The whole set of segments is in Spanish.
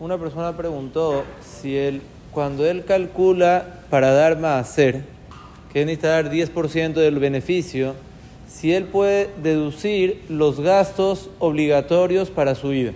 Una persona preguntó si él, cuando él calcula para dar hacer, que necesita dar 10% del beneficio, si él puede deducir los gastos obligatorios para su vida.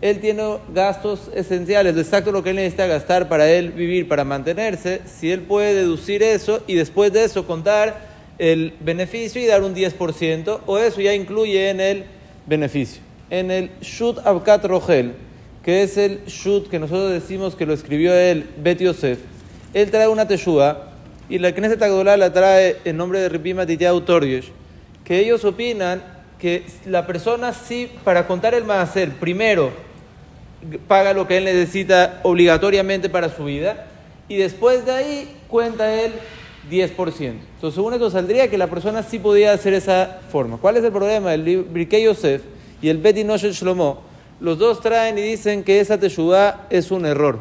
Él tiene gastos esenciales, exacto lo que él necesita gastar para él vivir, para mantenerse, si él puede deducir eso y después de eso contar el beneficio y dar un 10%, o eso ya incluye en el beneficio. En el Shut Abkat Rogel, que es el Shut que nosotros decimos que lo escribió él, Bet Yosef, él trae una teshuva y la Knesset Agdolá la trae en nombre de Ripima Titiau Toryesh, que ellos opinan que la persona sí, para contar el maaser, primero paga lo que él necesita obligatoriamente para su vida y después de ahí cuenta él 10%. Entonces, según esto saldría que la persona sí podía hacer esa forma. ¿Cuál es el problema? El Birkei Yosef y el Beti Noshel Shlomo, los dos traen y dicen que esa Teshuvah es un error,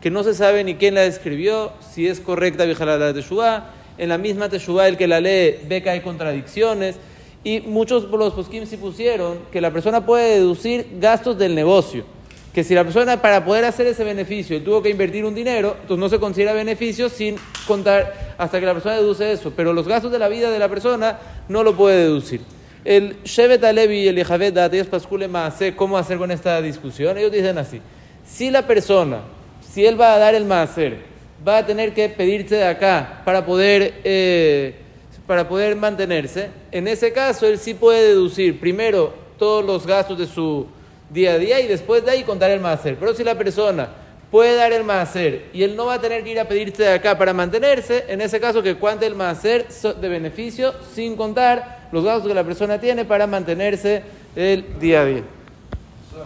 que no se sabe ni quién la escribió, si es correcta la Teshuvah. En la misma Teshuvah, el que la lee ve que hay contradicciones. Y muchos los poskim sí pusieron que la persona puede deducir gastos del negocio que si la persona para poder hacer ese beneficio tuvo que invertir un dinero, entonces no se considera beneficio sin contar hasta que la persona deduce eso. Pero los gastos de la vida de la persona no lo puede deducir. El Shevet Alevi y el Yehavet Dateyas Pascule Maase, ¿cómo hacer con esta discusión? Ellos dicen así: si la persona, si él va a dar el Maaser, va a tener que pedirse de acá para poder, eh, para poder mantenerse, en ese caso él sí puede deducir primero todos los gastos de su día a día y después de ahí contar el máser. Pero si la persona puede dar el máser y él no va a tener que ir a pedirse de acá para mantenerse, en ese caso que cuente el máser de beneficio sin contar los gastos que la persona tiene para mantenerse el día a día.